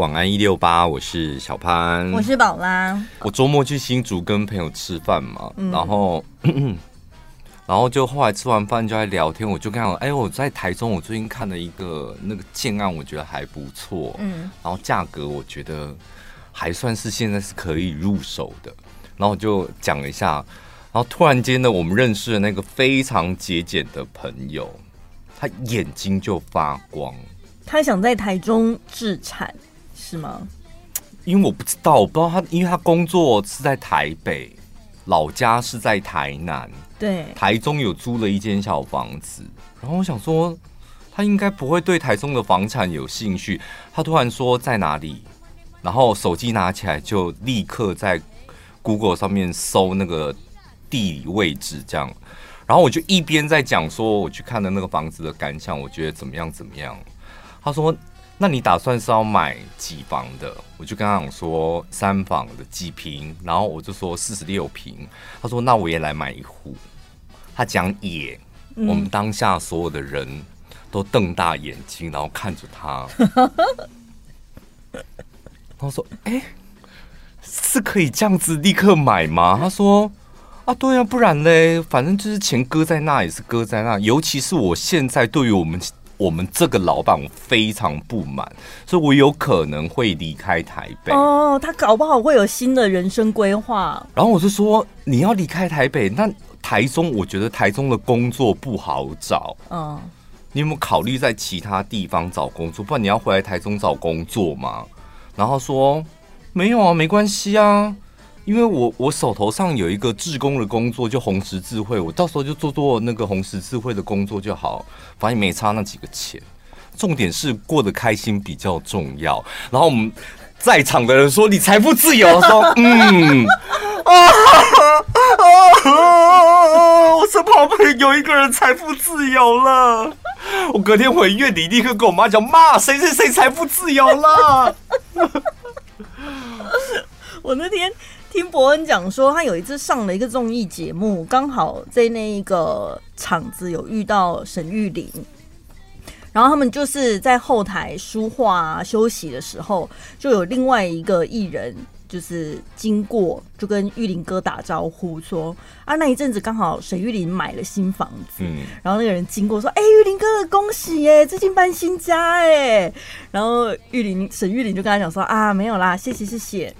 晚安一六八，我是小潘，我是宝拉。我周末去新竹跟朋友吃饭嘛，嗯、然后 然后就后来吃完饭就在聊天，我就跟他说：“哎，我在台中，我最近看了一个那个建案，我觉得还不错，嗯，然后价格我觉得还算是现在是可以入手的。”然后我就讲了一下，然后突然间呢，我们认识的那个非常节俭的朋友，他眼睛就发光，他想在台中置产。是吗？因为我不知道，我不知道他，因为他工作是在台北，老家是在台南，对，台中有租了一间小房子。然后我想说，他应该不会对台中的房产有兴趣。他突然说在哪里，然后手机拿起来就立刻在 Google 上面搜那个地理位置，这样。然后我就一边在讲说我去看的那个房子的感想，我觉得怎么样怎么样。他说。那你打算是要买几房的？我就跟他讲说三房的几平，然后我就说四十六平。他说那我也来买一户。他讲也，我们当下所有的人都瞪大眼睛，然后看着他。然后说：“哎，是可以这样子立刻买吗？”他说：“啊，对啊，不然嘞，反正就是钱搁在那也是搁在那。尤其是我现在对于我们。”我们这个老板非常不满，所以我有可能会离开台北。哦，他搞不好会有新的人生规划。然后我就说，你要离开台北，那台中，我觉得台中的工作不好找。嗯，你有没有考虑在其他地方找工作？不然你要回来台中找工作吗？然后说没有啊，没关系啊。因为我我手头上有一个志工的工作，就红十字会，我到时候就做做那个红十字会的工作就好，反正没差那几个钱，重点是过得开心比较重要。然后我们在场的人说：“你财富自由。”说：“ 嗯，啊啊我身旁有一个人财富自由了。”我隔天回院里立刻跟我妈讲：“妈，谁谁谁财富自由了？” 我那天。听伯恩讲说，他有一次上了一个综艺节目，刚好在那一个场子有遇到沈玉琳，然后他们就是在后台梳化啊、休息的时候，就有另外一个艺人就是经过，就跟玉林哥打招呼说：“啊，那一阵子刚好沈玉琳买了新房子。”嗯，然后那个人经过说：“哎、欸，玉林哥哥恭喜耶，最近搬新家哎。”然后玉林沈玉林就跟他讲说：“啊，没有啦，谢谢谢谢。”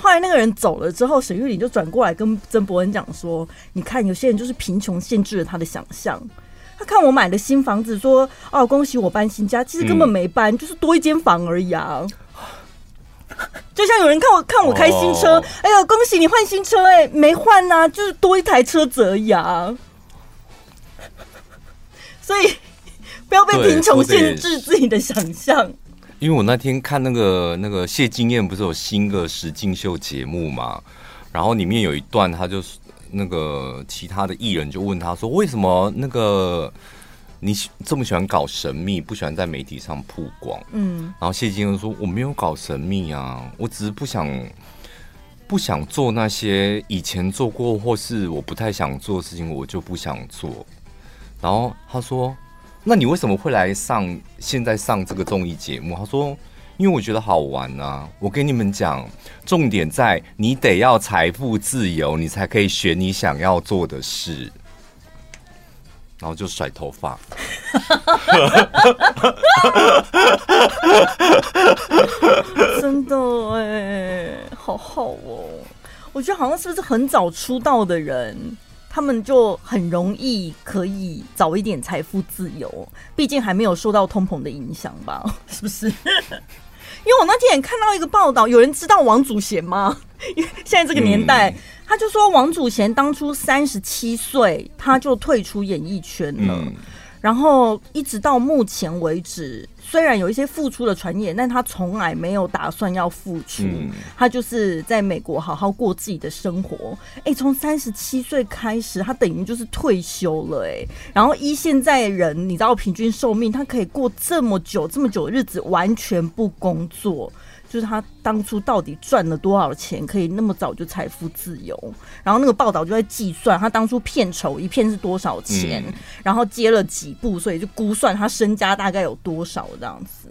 后来那个人走了之后，沈玉琳就转过来跟曾博恩讲说：“你看，有些人就是贫穷限制了他的想象。他看我买了新房子，说哦，恭喜我搬新家，其实根本没搬，嗯、就是多一间房而已啊。就像有人看我看我开新车，哦、哎呦，恭喜你换新车，欸，哎，没换呐，啊，就是多一台车子而已啊。所以不要被贫穷限制自己的想象。”因为我那天看那个那个谢金燕不是有新的实境秀节目嘛，然后里面有一段，他就那个其他的艺人就问他说：“为什么那个你这么喜欢搞神秘，不喜欢在媒体上曝光？”嗯，然后谢金燕说：“我没有搞神秘啊，我只是不想不想做那些以前做过或是我不太想做的事情，我就不想做。”然后他说。那你为什么会来上现在上这个综艺节目？他说：“因为我觉得好玩啊！我跟你们讲，重点在你得要财富自由，你才可以选你想要做的事。”然后就甩头发，真的哎，好好哦！我觉得好像是不是很早出道的人？他们就很容易可以早一点财富自由，毕竟还没有受到通膨的影响吧？是不是？因为我那天也看到一个报道，有人知道王祖贤吗？因 为现在这个年代，嗯、他就说王祖贤当初三十七岁他就退出演艺圈了，嗯、然后一直到目前为止。虽然有一些付出的传言，但他从来没有打算要付出，嗯、他就是在美国好好过自己的生活。哎、欸，从三十七岁开始，他等于就是退休了、欸。哎，然后依现在人，你知道平均寿命，他可以过这么久、这么久的日子，完全不工作。就是他当初到底赚了多少钱，可以那么早就财富自由？然后那个报道就在计算他当初片酬一片是多少钱，嗯、然后接了几部，所以就估算他身家大概有多少这样子。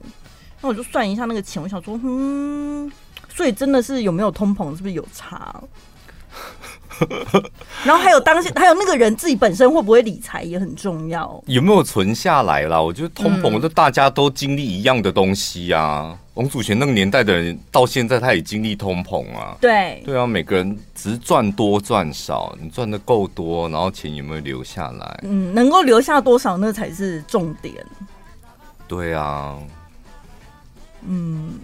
那我就算一下那个钱，我想说，嗯，所以真的是有没有通膨，是不是有差？然后还有当下，还有那个人自己本身会不会理财也很重要。有没有存下来啦？我觉得通膨，这大家都经历一样的东西啊。嗯、王祖贤那个年代的人，到现在他也经历通膨啊。对，对啊，每个人只是赚多赚少，你赚的够多，然后钱有没有留下来？嗯，能够留下多少，那才是重点。对啊，嗯，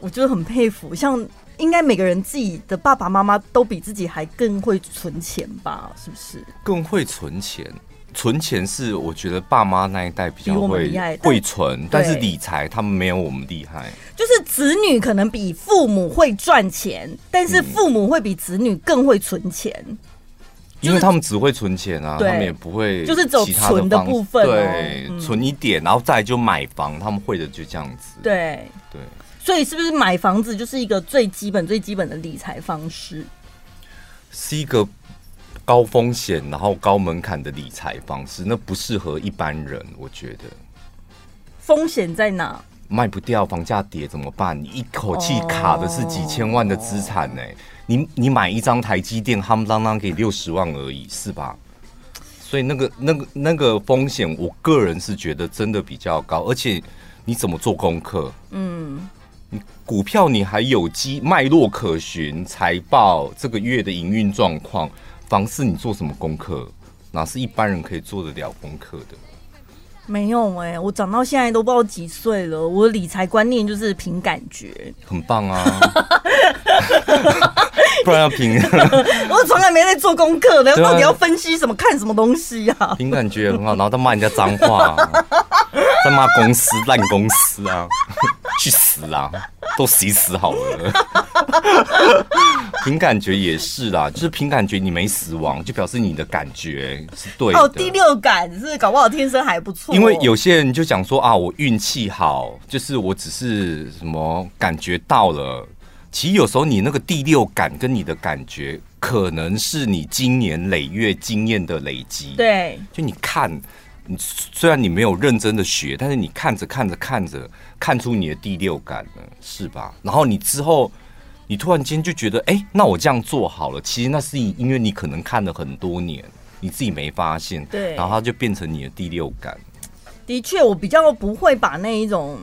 我觉得很佩服，像。应该每个人自己的爸爸妈妈都比自己还更会存钱吧？是不是？更会存钱，存钱是我觉得爸妈那一代比较会会存，但是理财他们没有我们厉害。就是子女可能比父母会赚钱，但是父母会比子女更会存钱，嗯、因为他们只会存钱啊，他们也不会就是走存的部分、哦，对、嗯，存一点，然后再就买房，他们会的就这样子。对对。所以是不是买房子就是一个最基本、最基本的理财方式？是一个高风险然后高门槛的理财方式，那不适合一般人。我觉得风险在哪？卖不掉，房价跌怎么办？你一口气卡的是几千万的资产呢？你你买一张台积电，夯不啷当给六十万而已，是吧？所以那个那个那个风险，我个人是觉得真的比较高，而且你怎么做功课？嗯。你股票你还有机脉络可循，财报这个月的营运状况，房市你做什么功课？哪是一般人可以做得了功课的？没有哎、欸，我长到现在都不知道几岁了，我的理财观念就是凭感觉。很棒啊！不然要凭？我从来没在做功课的，到底要分析什么？看什么东西啊？凭感觉很好，然后再骂人家脏话，在骂公司烂公司啊！去死啊！都死死好了。凭感觉也是啦，就是凭感觉你没死亡，就表示你的感觉是对的。哦，第六感是搞不好天生还不错。因为有些人就讲说啊，我运气好，就是我只是什么感觉到了。其实有时候你那个第六感跟你的感觉，可能是你今年累月经验的累积。对，就你看。你虽然你没有认真的学，但是你看着看着看着，看出你的第六感了，是吧？然后你之后，你突然间就觉得，哎，那我这样做好了。其实那是因为你可能看了很多年，你自己没发现，对，然后它就变成你的第六感。的确，我比较不会把那一种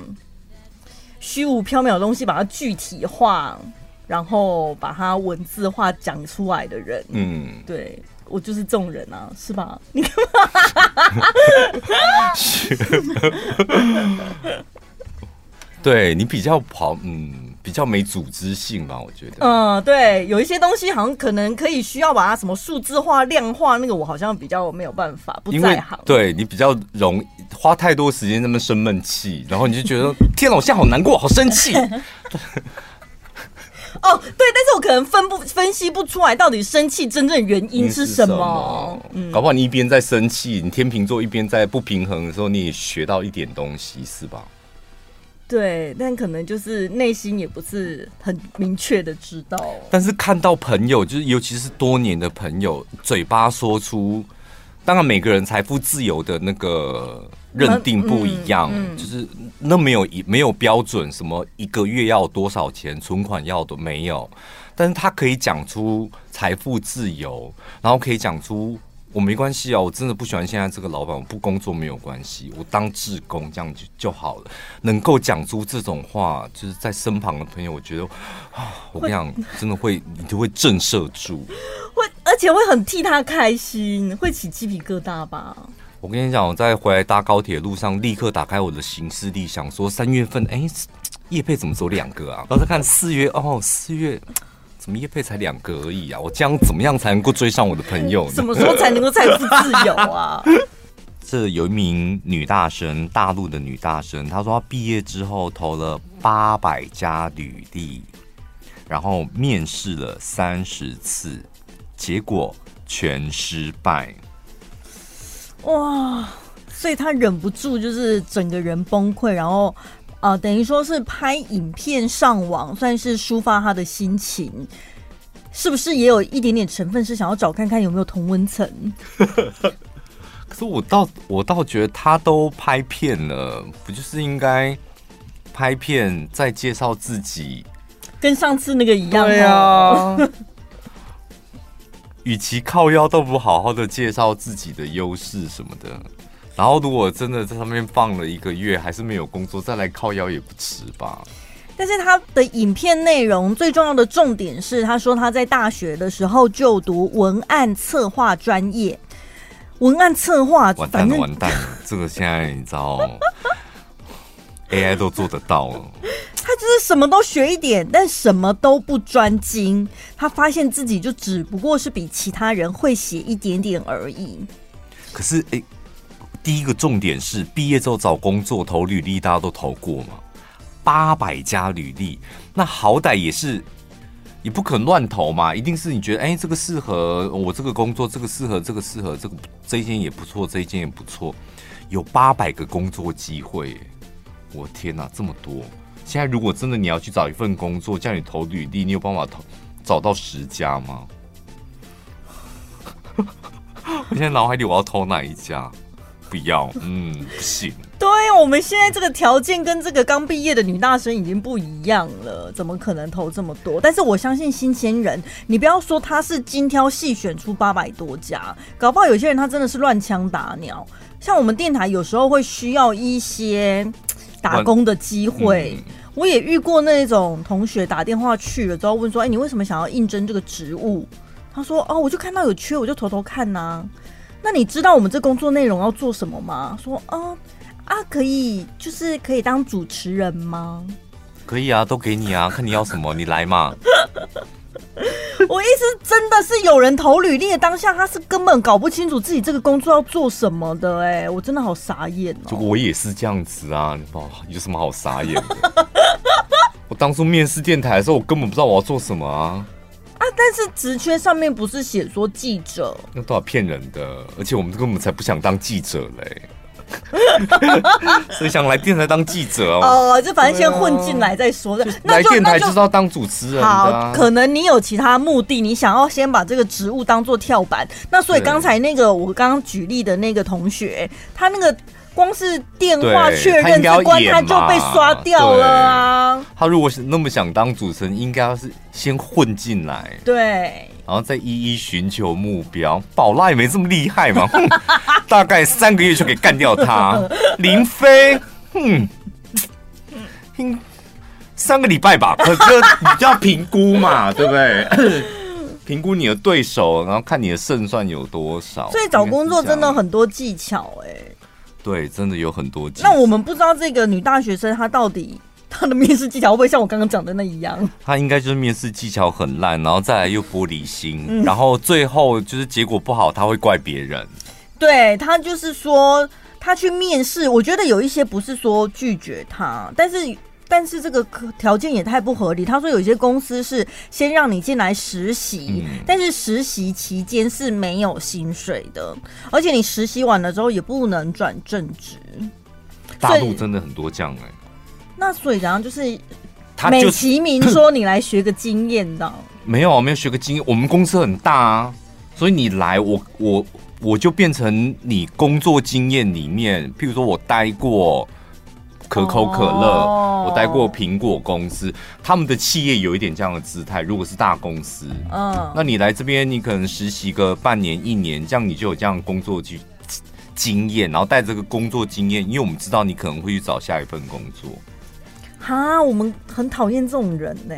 虚无缥缈的东西把它具体化，然后把它文字化讲出来的人。嗯，对。我就是这种人啊，是吧？你干 嘛？对你比较跑，嗯，比较没组织性吧？我觉得，嗯，对，有一些东西好像可能可以需要把它什么数字化、量化，那个我好像比较没有办法，不在行。对你比较容易花太多时间那么生闷气，然后你就觉得 天哪，我现在好难过，好生气。哦，对，但是我可能分不分析不出来，到底生气真正原因是什么？嗯，搞不好你一边在生气，你天秤座一边在不平衡的时候，你也学到一点东西，是吧？对，但可能就是内心也不是很明确的知道。但是看到朋友，就是尤其是多年的朋友，嘴巴说出，当然每个人财富自由的那个。认定不一样，嗯嗯、就是那没有一没有标准，什么一个月要多少钱，存款要的没有，但是他可以讲出财富自由，然后可以讲出我没关系啊，我真的不喜欢现在这个老板，我不工作没有关系，我当志工这样就就好了。能够讲出这种话，就是在身旁的朋友，我觉得啊，我跟你讲，真的会你就会震慑住，会而且会很替他开心，会起鸡皮疙瘩吧。我跟你讲，我在回来搭高铁路上，立刻打开我的行事历，想说三月份，哎，叶佩怎么走两个啊？然后再看四月，哦，四月怎么叶配才两个而已啊？我这样怎么样才能够追上我的朋友呢？什么时候才能够财富自由啊？这有一名女大生，大陆的女大生，她说她毕业之后投了八百家履历，然后面试了三十次，结果全失败。哇，所以她忍不住就是整个人崩溃，然后啊、呃，等于说是拍影片上网，算是抒发他的心情，是不是也有一点点成分是想要找看看有没有同温层？可是我倒我倒觉得他都拍片了，不就是应该拍片再介绍自己，跟上次那个一样。对啊，与其靠腰，倒不好好的介绍自己的优势什么的。然后，如果真的在上面放了一个月，还是没有工作，再来靠腰也不迟吧。但是他的影片内容最重要的重点是，他说他在大学的时候就读文案策划专业。文案策划，完蛋了，完蛋了！这个现在你知道，AI 都做得到了。他就是什么都学一点，但什么都不专精。他发现自己就只不过是比其他人会写一点点而已。可是，哎。第一个重点是毕业之后找工作投履历，大家都投过嘛？八百家履历，那好歹也是，你不可乱投嘛，一定是你觉得哎、这个适合我这个工作，这个适合，这个适合，这个这一间也不错，这一间也不错，有八百个工作机会，我天哪，这么多！现在如果真的你要去找一份工作，叫你投履历，你有办法投找到十家吗？我现在脑海里我要投哪一家？不要，嗯，不行。对，我们现在这个条件跟这个刚毕业的女大生已经不一样了，怎么可能投这么多？但是我相信新鲜人，你不要说他是精挑细选出八百多家，搞不好有些人他真的是乱枪打鸟。像我们电台有时候会需要一些打工的机会，嗯、我也遇过那种同学打电话去了之后问说：“哎，你为什么想要应征这个职务？”他说：“哦，我就看到有缺，我就偷偷看呐、啊。”那你知道我们这工作内容要做什么吗？说啊啊，可以，就是可以当主持人吗？可以啊，都给你啊，看你要什么，你来嘛。我意思真的是有人投履历的当下，他是根本搞不清楚自己这个工作要做什么的、欸。哎，我真的好傻眼哦、喔。就我也是这样子啊，你不有什么好傻眼的？我当初面试电台的时候，我根本不知道我要做什么啊。啊！但是职缺上面不是写说记者？那多少骗人的，而且我们根本才不想当记者嘞，所以想来电台当记者哦。哦，就反正先混进来再说的。来电台就是要当主持人、啊。好，可能你有其他目的，你想要先把这个职务当做跳板。那所以刚才那个我刚刚举例的那个同学，他那个。光是电话确认这关，他就被刷掉了啊！他如果是那么想当主持人，应该要是先混进来，对，然后再一一寻求目标。宝拉也没这么厉害嘛，大概三个月就可以干掉他。林飞，嗯，三个礼拜吧，可是你就要评估嘛，对不对？评估你的对手，然后看你的胜算有多少。所以找工作真的很多技巧，哎。对，真的有很多。那我们不知道这个女大学生她到底她的面试技巧会不会像我刚刚讲的那一样？她应该就是面试技巧很烂，然后再来又玻璃心，嗯、然后最后就是结果不好，她会怪别人。对，她就是说她去面试，我觉得有一些不是说拒绝她，但是。但是这个条件也太不合理。他说有些公司是先让你进来实习，嗯、但是实习期间是没有薪水的，而且你实习完了之后也不能转正职。大陆真的很多这样哎、欸。那所以然后就是他美其名说你来学个经验的，没有没有学个经验。我们公司很大啊，所以你来我我我就变成你工作经验里面，譬如说我待过。可口可乐，我待过苹果公司，他们的企业有一点这样的姿态。如果是大公司，嗯，那你来这边，你可能实习个半年、一年，这样你就有这样工作经经验，然后带这个工作经验，因为我们知道你可能会去找下一份工作。哈，我们很讨厌这种人呢。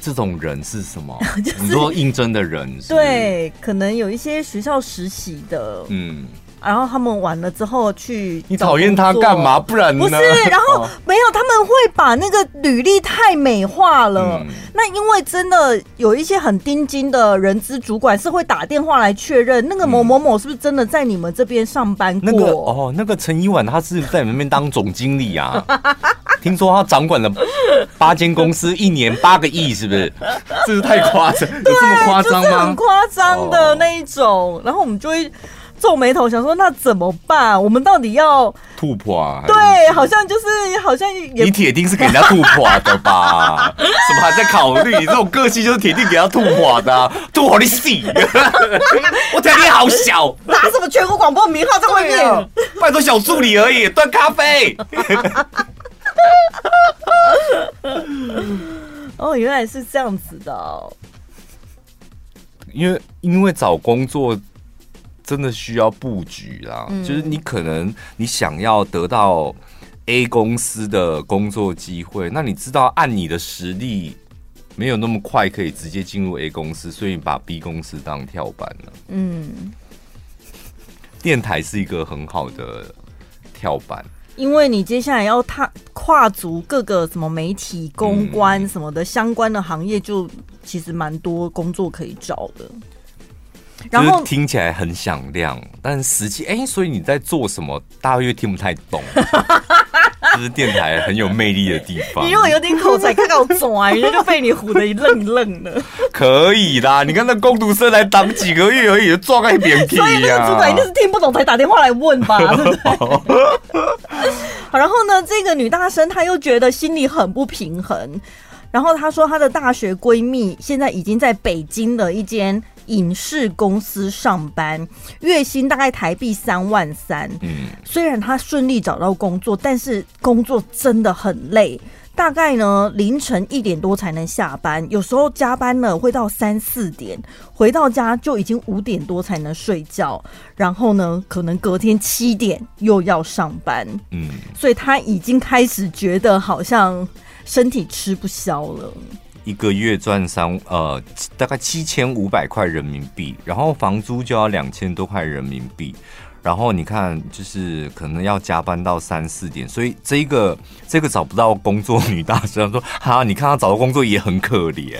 这种人是什么？就是、你说应征的人是是，对，可能有一些学校实习的，嗯。然后他们完了之后去，你讨厌他干嘛？不然呢？不是，然后没有，他们会把那个履历太美化了。嗯、那因为真的有一些很钉金的人资主管是会打电话来确认那个某某某是不是真的在你们这边上班过。那个哦，那个陈一婉他是在你们那边当总经理啊？听说他掌管了八间公司，一年八个亿，是不是？这是太夸张，有这么夸张吗？就是很夸张的那一种。哦、然后我们就会。皱眉头想说，那怎么办？我们到底要吐破啊？对，好像就是好像也你铁定是给人家吐破的吧？什么还在考虑？你这种个性就是铁定给他吐破的，啊，吐破你死！我体力好小，拿什么全国广播名号在外面？拜托小助理而已，端咖啡。哦，原来是这样子的哦。因为因为找工作真的需要布局啦，嗯、就是你可能你想要得到 A 公司的工作机会，那你知道按你的实力没有那么快可以直接进入 A 公司，所以你把 B 公司当跳板了。嗯，电台是一个很好的跳板，因为你接下来要踏跨足各个什么媒体、公关什么的相关的行业，就其实蛮多工作可以找的。然后听起来很响亮，但实际哎，所以你在做什么？大家又听不太懂。这是电台很有魅力的地方。你如果有点口才，看到拽，人家就被你唬得一愣一愣的。可以啦，你看那工读生来当几个月而已，就撞在一边去。所以那个主管一定是听不懂才打电话来问吧，对不对？好，然后呢，这个女大生她又觉得心里很不平衡。然后她说，她的大学闺蜜现在已经在北京的一间。影视公司上班，月薪大概台币三万三。嗯，虽然他顺利找到工作，但是工作真的很累。大概呢，凌晨一点多才能下班，有时候加班呢会到三四点，回到家就已经五点多才能睡觉。然后呢，可能隔天七点又要上班。嗯，所以他已经开始觉得好像身体吃不消了。一个月赚三呃，大概七千五百块人民币，然后房租就要两千多块人民币，然后你看，就是可能要加班到三四点，所以这个这个找不到工作女大生说，哈，你看她找到工作也很可怜，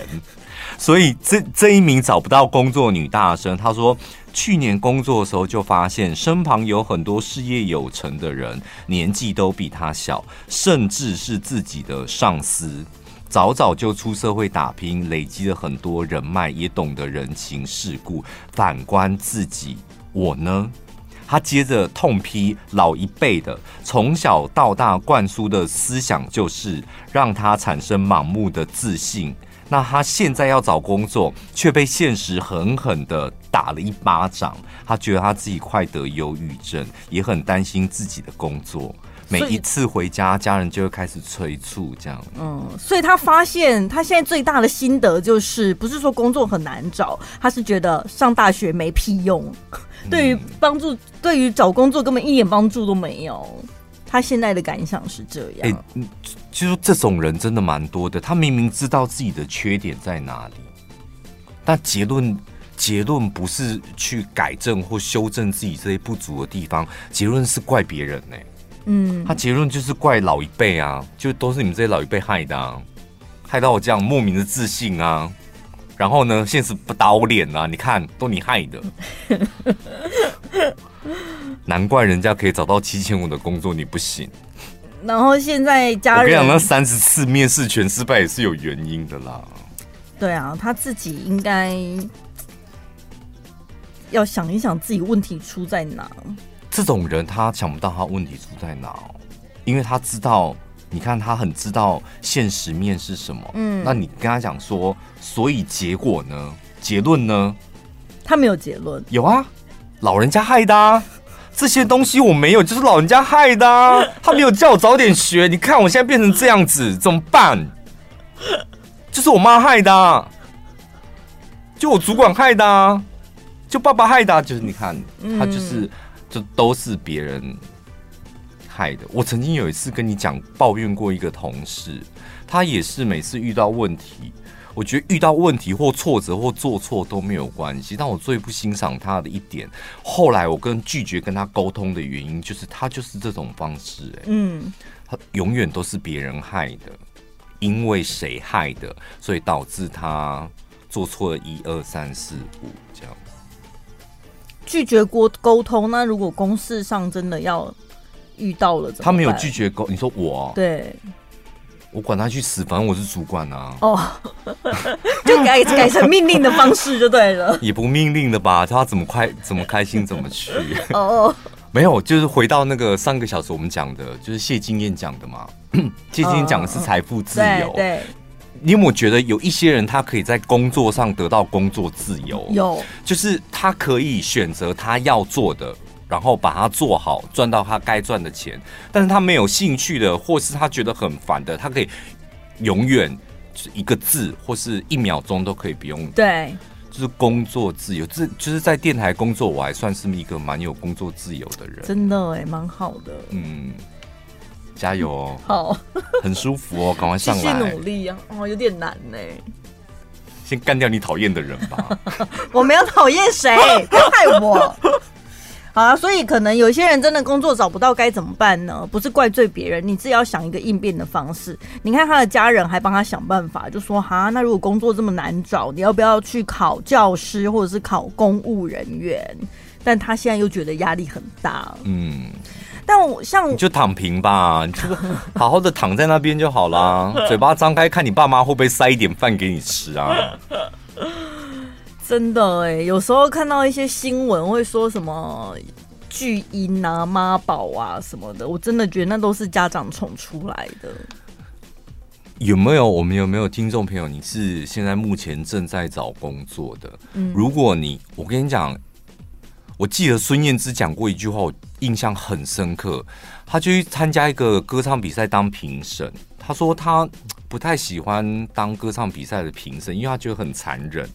所以这这一名找不到工作女大生，她说去年工作的时候就发现身旁有很多事业有成的人，年纪都比她小，甚至是自己的上司。早早就出社会打拼，累积了很多人脉，也懂得人情世故。反观自己，我呢？他接着痛批老一辈的从小到大灌输的思想，就是让他产生盲目的自信。那他现在要找工作，却被现实狠狠的打了一巴掌。他觉得他自己快得忧郁症，也很担心自己的工作。每一次回家，家人就会开始催促，这样。嗯，所以他发现他现在最大的心得就是，不是说工作很难找，他是觉得上大学没屁用，对于帮助，对于找工作根本一点帮助都没有。他现在的感想是这样。哎，其实这种人真的蛮多的。他明明知道自己的缺点在哪里，但结论结论不是去改正或修正自己这些不足的地方，结论是怪别人呢。嗯，他结论就是怪老一辈啊，就都是你们这些老一辈害的啊，害到我这样莫名的自信啊。然后呢，现实不打我脸啊，你看都你害的。难怪人家可以找到七千五的工作，你不行。然后现在家人，我跟你讲，那三十次面试全失败也是有原因的啦。对啊，他自己应该要想一想自己问题出在哪。这种人他想不到他问题出在哪，因为他知道，你看他很知道现实面是什么。嗯，那你跟他讲说，所以结果呢？结论呢？他没有结论。有啊，老人家害的啊，这些东西我没有，就是老人家害的啊。他没有叫我早点学，你看我现在变成这样子，怎么办？就是我妈害的啊，就我主管害的啊，就爸爸害的啊，就是你看他就是。这都是别人害的。我曾经有一次跟你讲抱怨过一个同事，他也是每次遇到问题，我觉得遇到问题或挫折或做错都没有关系。但我最不欣赏他的一点，后来我跟拒绝跟他沟通的原因，就是他就是这种方式。哎，嗯，他永远都是别人害的，因为谁害的，所以导致他做错了一二三四五这样。拒绝过沟通，那如果公事上真的要遇到了，他没有拒绝沟，你说我对，我管他去死，反正我是主管啊。哦，就改改成命令的方式就对了，也不命令的吧？他怎么开怎么开心怎么去。哦，没有，就是回到那个上个小时我们讲的，就是谢金燕讲的嘛。谢金燕讲的是财富自由，对。你有没有觉得有一些人，他可以在工作上得到工作自由？有，就是他可以选择他要做的，然后把它做好，赚到他该赚的钱。但是他没有兴趣的，或是他觉得很烦的，他可以永远一个字或是一秒钟都可以不用。对，就是工作自由。这就是在电台工作，我还算是一个蛮有工作自由的人。真的哎，蛮好的。嗯，加油哦！好，很舒服哦，赶快上来。继续努力啊！哦，有点难呢。先干掉你讨厌的人吧！我没有讨厌谁，不要害我。好啊，所以可能有些人真的工作找不到该怎么办呢？不是怪罪别人，你自己要想一个应变的方式。你看他的家人还帮他想办法，就说哈，那如果工作这么难找，你要不要去考教师或者是考公务人员？但他现在又觉得压力很大。嗯，但我像你就躺平吧，你就 好好的躺在那边就好啦。嘴巴张开，看你爸妈会不会塞一点饭给你吃啊？真的哎，有时候看到一些新闻会说什么巨婴啊、妈宝啊什么的，我真的觉得那都是家长宠出来的。有没有？我们有没有听众朋友？你是现在目前正在找工作的？嗯，如果你，我跟你讲，我记得孙燕姿讲过一句话，我印象很深刻。他去参加一个歌唱比赛当评审，他说他不太喜欢当歌唱比赛的评审，因为他觉得很残忍。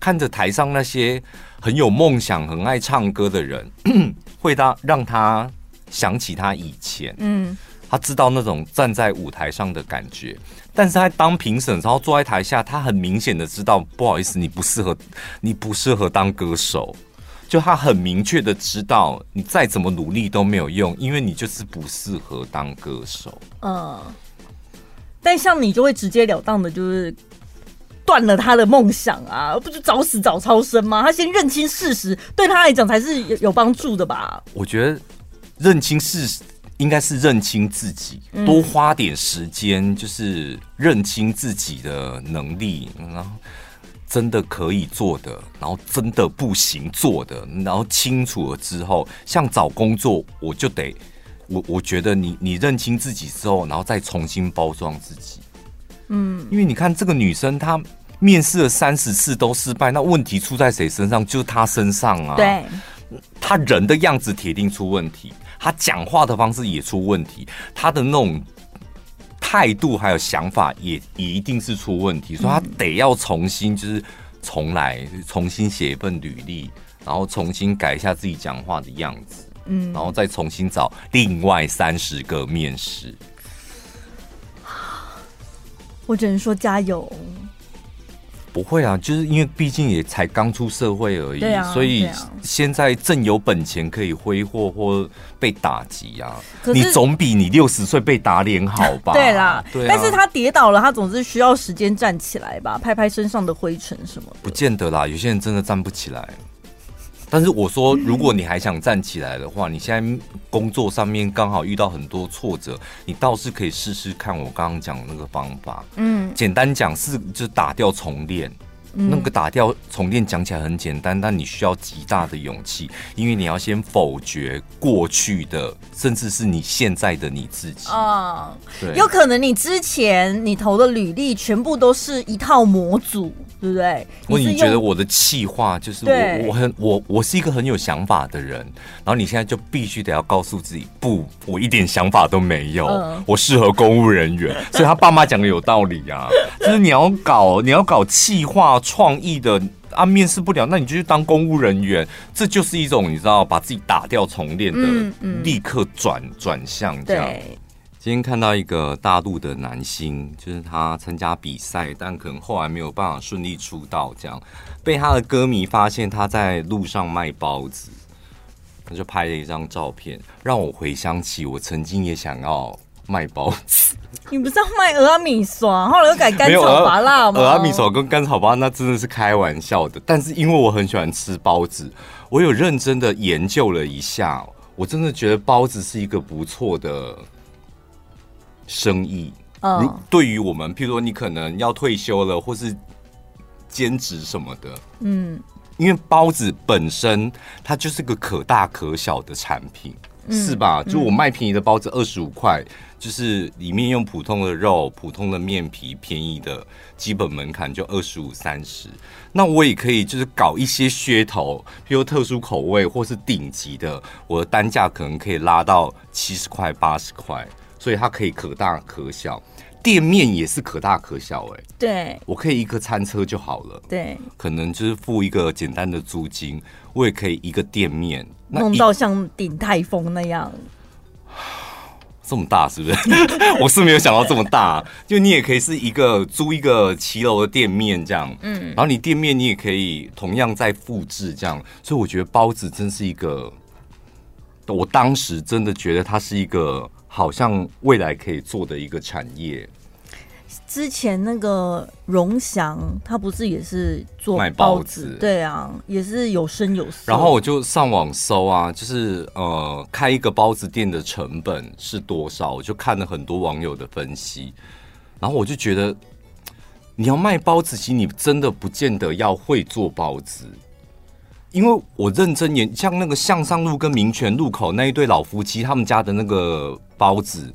看着台上那些很有梦想、很爱唱歌的人，会让让他想起他以前。嗯，他知道那种站在舞台上的感觉，但是他当评审，然后坐在台下，他很明显的知道，不好意思，你不适合，你不适合当歌手。就他很明确的知道，你再怎么努力都没有用，因为你就是不适合当歌手。嗯，但像你就会直截了当的，就是。断了他的梦想啊，不就早死早超生吗？他先认清事实，对他来讲才是有有帮助的吧？我觉得认清事实应该是认清自己，嗯、多花点时间，就是认清自己的能力，然后真的可以做的，然后真的不行做的，然后清楚了之后，像找工作，我就得我我觉得你你认清自己之后，然后再重新包装自己。嗯，因为你看这个女生，她面试了三十次都失败，那问题出在谁身上？就是她身上啊。对，她人的样子铁定出问题，她讲话的方式也出问题，她的那种态度还有想法也也一定是出问题，所以他得要重新就是重来，重新写一份履历，然后重新改一下自己讲话的样子，嗯，然后再重新找另外三十个面试。我只能说加油。不会啊，就是因为毕竟也才刚出社会而已，啊、所以现在正有本钱可以挥霍或被打击啊。你总比你六十岁被打脸好吧？对啦，对啊、但是他跌倒了，他总是需要时间站起来吧，拍拍身上的灰尘什么的。不见得啦，有些人真的站不起来。但是我说，如果你还想站起来的话，你现在工作上面刚好遇到很多挫折，你倒是可以试试看我刚刚讲的那个方法。嗯，简单讲是就打掉重练。那个打掉重练讲起来很简单，但你需要极大的勇气，因为你要先否决过去的，甚至是你现在的你自己。啊，对，有可能你之前你投的履历全部都是一套模组。对不对？我你觉得我的气话就是我，我很我我是一个很有想法的人，然后你现在就必须得要告诉自己，不，我一点想法都没有，嗯、我适合公务人员。所以他爸妈讲的有道理啊，就是你要搞你要搞企划创意的啊，面试不了，那你就去当公务人员，这就是一种你知道把自己打掉重练的，嗯嗯、立刻转转向这样。今天看到一个大陆的男星，就是他参加比赛，但可能后来没有办法顺利出道，这样被他的歌迷发现他在路上卖包子，他就拍了一张照片，让我回想起我曾经也想要卖包子。你不是要卖蚵仔面线，后来又改甘草拔辣吗？蚵仔面线跟甘草拔辣那真的是开玩笑的，但是因为我很喜欢吃包子，我有认真的研究了一下，我真的觉得包子是一个不错的。生意，嗯，对于我们，譬如说你可能要退休了，或是兼职什么的，嗯，因为包子本身它就是个可大可小的产品，是吧？就我卖便宜的包子二十五块，就是里面用普通的肉、普通的面皮，便宜的基本门槛就二十五、三十。那我也可以就是搞一些噱头，譬如特殊口味或是顶级的，我的单价可能可以拉到七十块、八十块，所以它可以可大可小。店面也是可大可小，欸，哎，对，我可以一个餐车就好了，对，可能就是付一个简单的租金，我也可以一个店面。弄到像鼎泰丰那样，这么大是不是？我是没有想到这么大，就你也可以是一个租一个骑楼的店面这样，嗯，然后你店面你也可以同样在复制这样，所以我觉得包子真是一个，我当时真的觉得它是一个。好像未来可以做的一个产业。之前那个荣祥，他不是也是做卖包子？对啊，也是有声有色。然后我就上网搜啊，就是呃，开一个包子店的成本是多少？我就看了很多网友的分析，然后我就觉得，你要卖包子，其实你真的不见得要会做包子。因为我认真研，像那个向上路跟民权路口那一对老夫妻，他们家的那个包子，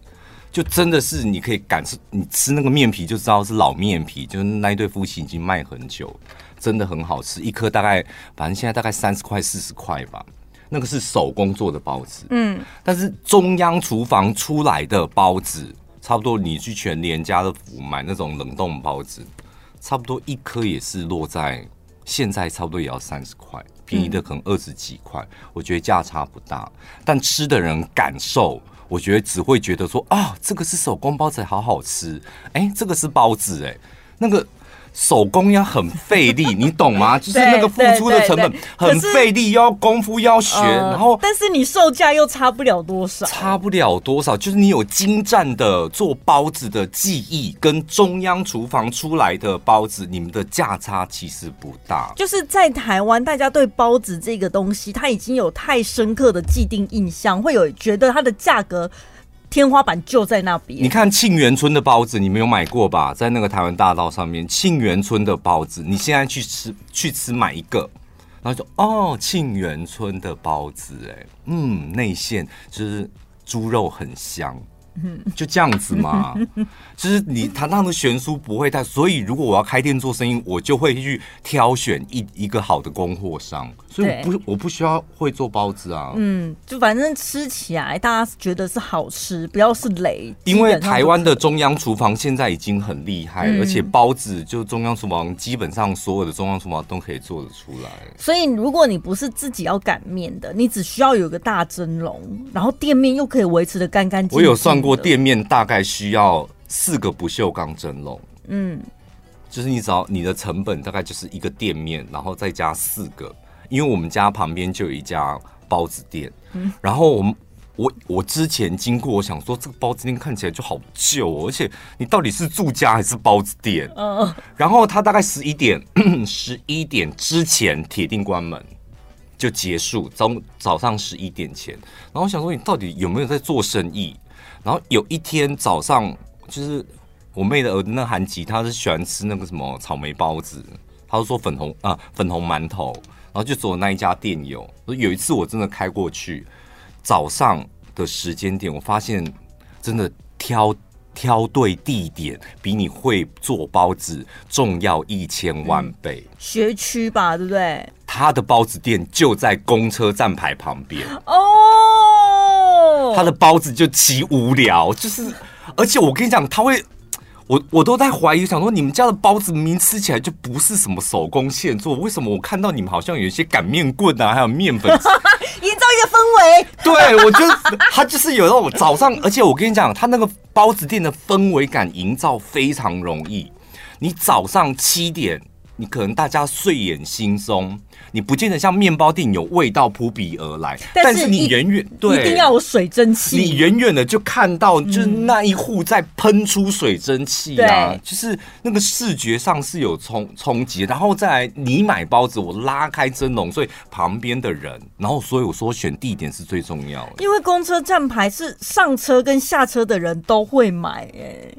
就真的是你可以感受，你吃那个面皮就知道是老面皮，就是那一对夫妻已经卖很久，真的很好吃，一颗大概反正现在大概三十块四十块吧，那个是手工做的包子，嗯，但是中央厨房出来的包子，差不多你去全联家乐福买那种冷冻包子，差不多一颗也是落在现在差不多也要三十块。便宜的可能二十几块，我觉得价差不大，但吃的人感受，我觉得只会觉得说啊，这个是手工包子，好好吃，哎，这个是包子，哎，那个。手工要很费力，你懂吗？就是那个付出的成本很费力，又要功夫要学，然后但是你售价又差不了多少，差不了多少。就是你有精湛的做包子的技艺，跟中央厨房出来的包子，你们的价差其实不大。就是在台湾，大家对包子这个东西，它已经有太深刻的既定印象，会有觉得它的价格。天花板就在那边。你看沁园春的包子，你没有买过吧？在那个台湾大道上面，沁园春的包子，你现在去吃，去吃买一个，然后就哦，沁园春的包子，哎，嗯，内馅就是猪肉很香。就这样子嘛，就是你他那个悬殊不会太，所以如果我要开店做生意，我就会去挑选一一个好的供货商，所以我不我不需要会做包子啊，嗯，就反正吃起来大家觉得是好吃，不要是雷。因为台湾的中央厨房现在已经很厉害，而且包子就中央厨房基本上所有的中央厨房都可以做得出来。所以如果你不是自己要擀面的，你只需要有个大蒸笼，然后店面又可以维持的干干净净。我有算过。我店面大概需要四个不锈钢蒸笼，嗯，就是你只要你的成本大概就是一个店面，然后再加四个，因为我们家旁边就有一家包子店，嗯，然后我们我我之前经过，我想说这个包子店看起来就好旧哦，而且你到底是住家还是包子店？嗯，然后他大概十一点 十一点之前铁定关门就结束，早早上十一点前，然后我想说你到底有没有在做生意？然后有一天早上，就是我妹的儿子那韩吉，他是喜欢吃那个什么草莓包子，他就说粉红啊粉红馒头，然后就走那一家店有。有一次我真的开过去，早上的时间点，我发现真的挑挑对地点，比你会做包子重要一千万倍。嗯、学区吧，对不对？他的包子店就在公车站牌旁边哦。他的包子就极无聊，就是，而且我跟你讲，他会，我我都在怀疑，想说你们家的包子明明吃起来就不是什么手工现做，为什么我看到你们好像有一些擀面棍啊，还有面粉，营造一个氛围。对，我觉得他就是有那种早上，而且我跟你讲，他那个包子店的氛围感营造非常容易，你早上七点。你可能大家睡眼惺忪，你不见得像面包店有味道扑鼻而来，但是你远远对一定要有水蒸气，你远远的就看到就是那一户在喷出水蒸气啊，嗯、就是那个视觉上是有冲冲击，然后再来你买包子，我拉开蒸笼，所以旁边的人，然后所以我说选地点是最重要的，因为公车站牌是上车跟下车的人都会买，哎，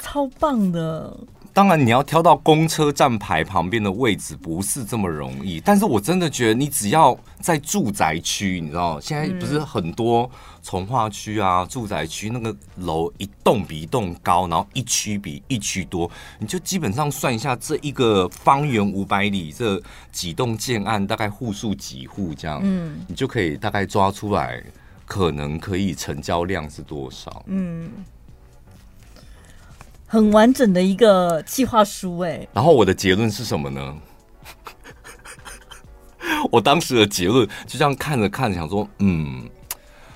超棒的。当然你要挑到公车站牌旁边的位置不是这么容易，但是我真的觉得你只要在住宅区，你知道现在不是很多从化区啊，住宅区那个楼一栋比一栋高，然后一区比一区多，你就基本上算一下这一个方圆五百里这几栋建案大概户数几户这样，嗯，你就可以大概抓出来可能可以成交量是多少，嗯。很完整的一个计划书，哎，然后我的结论是什么呢？我当时的结论就这样看着看着，想说，嗯，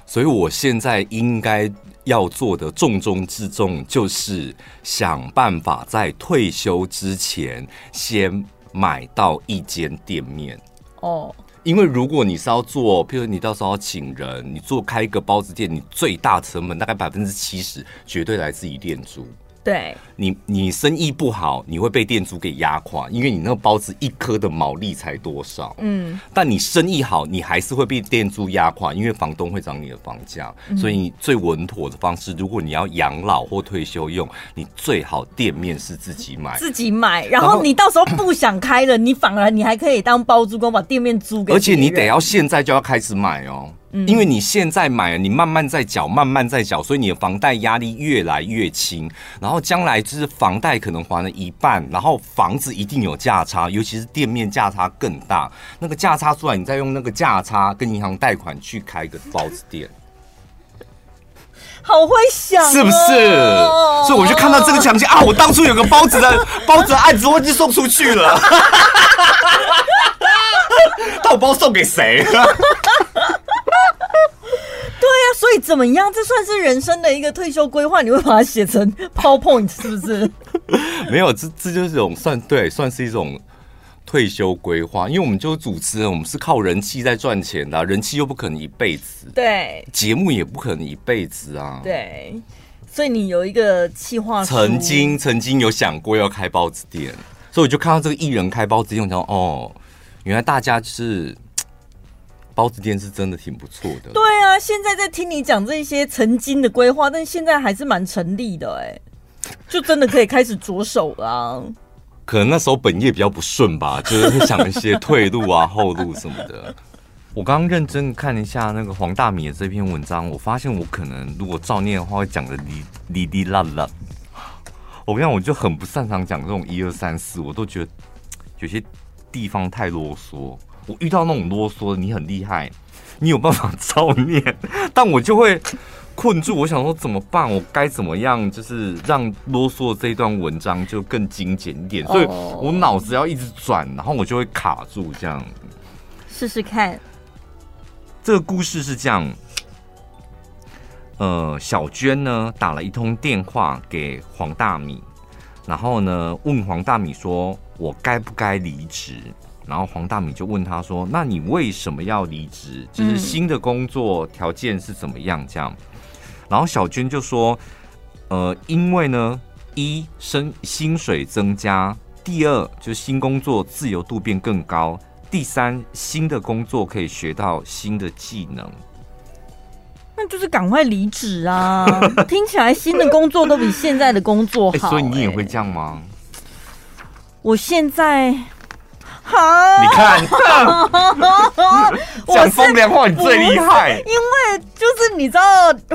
所以我现在应该要做的重中之重，就是想办法在退休之前先买到一间店面。哦，因为如果你是要做，譬如你到时候要请人，你做开一个包子店，你最大成本大概百分之七十，绝对来自于店租。对你，你生意不好，你会被店主给压垮，因为你那个包子一颗的毛利才多少。嗯，但你生意好，你还是会被店主压垮，因为房东会涨你的房价。嗯、所以最稳妥的方式，如果你要养老或退休用，你最好店面是自己买，自己买。然后你到时候不想开了，你反而你还可以当包租公把店面租给。而且你得要现在就要开始买哦。因为你现在买，你慢慢在缴，慢慢在缴，所以你的房贷压力越来越轻。然后将来就是房贷可能还了一半，然后房子一定有价差，尤其是店面价差更大。那个价差出来，你再用那个价差跟银行贷款去开个包子店，好会想哦，是不是？所以我就看到这个奖金啊，我当初有个包子的 包子的案子，我已经送出去了。但我不知道送给谁。对呀、啊，所以怎么样？这算是人生的一个退休规划？你会把它写成 PowerPoint 是不是？没有，这这就是一种算对，算是一种退休规划。因为我们就是主持人，我们是靠人气在赚钱的、啊，人气又不可能一辈子，对，节目也不可能一辈子啊。对，所以你有一个计划，曾经曾经有想过要开包子店，所以我就看到这个艺人开包子店，我想说哦，原来大家就是。包子店是真的挺不错的。对啊，现在在听你讲这些曾经的规划，但现在还是蛮成立的哎，就真的可以开始着手啦啊。可能那时候本业比较不顺吧，就是会想一些退路啊、后路什么的。我刚刚认真看一下那个黄大米的这篇文章，我发现我可能如果照念的话，会讲的哩哩哩啦啦。我跟你讲，我就很不擅长讲这种一二三四，我都觉得有些地方太啰嗦。我遇到那种啰嗦的，你很厉害，你有办法照念，但我就会困住。我想说怎么办？我该怎么样？就是让啰嗦的这一段文章就更精简一点。所以我脑子要一直转，然后我就会卡住。这样试试看。这个故事是这样：呃，小娟呢打了一通电话给黄大米，然后呢问黄大米说：“我该不该离职？”然后黄大米就问他说：“那你为什么要离职？就是新的工作条件是怎么样？这样。”然后小娟就说：“呃，因为呢，一升薪水增加，第二就是新工作自由度变更高，第三新的工作可以学到新的技能。”那就是赶快离职啊！听起来新的工作都比现在的工作好，欸，所以你也会这样吗？我现在。好，你看，讲风凉话你最厉害。因为就是你知道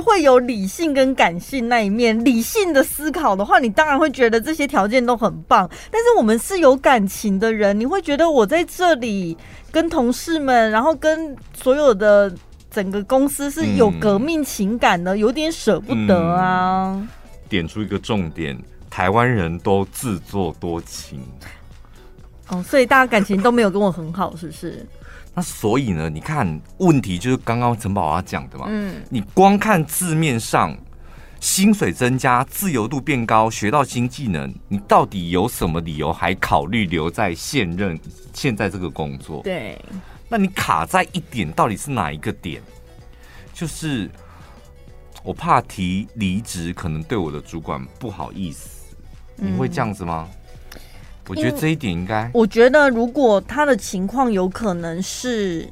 会有理性跟感性那一面。理性的思考的话，你当然会觉得这些条件都很棒。但是我们是有感情的人，你会觉得我在这里跟同事们，然后跟所有的整个公司是有革命情感的，有点舍不得啊。嗯，点出一个重点，台湾人都自作多情。哦，所以大家感情都没有跟我很好，是不是？那所以呢？你看，问题就是刚刚陈宝华讲的嘛。嗯，你光看字面上，薪水增加、自由度变高、学到新技能，你到底有什么理由还考虑留在现任现在这个工作？对，那你卡在一点，到底是哪一个点？就是我怕提离职，可能对我的主管不好意思。你会这样子吗？嗯我觉得这一点应该，我觉得如果他的情况有可能是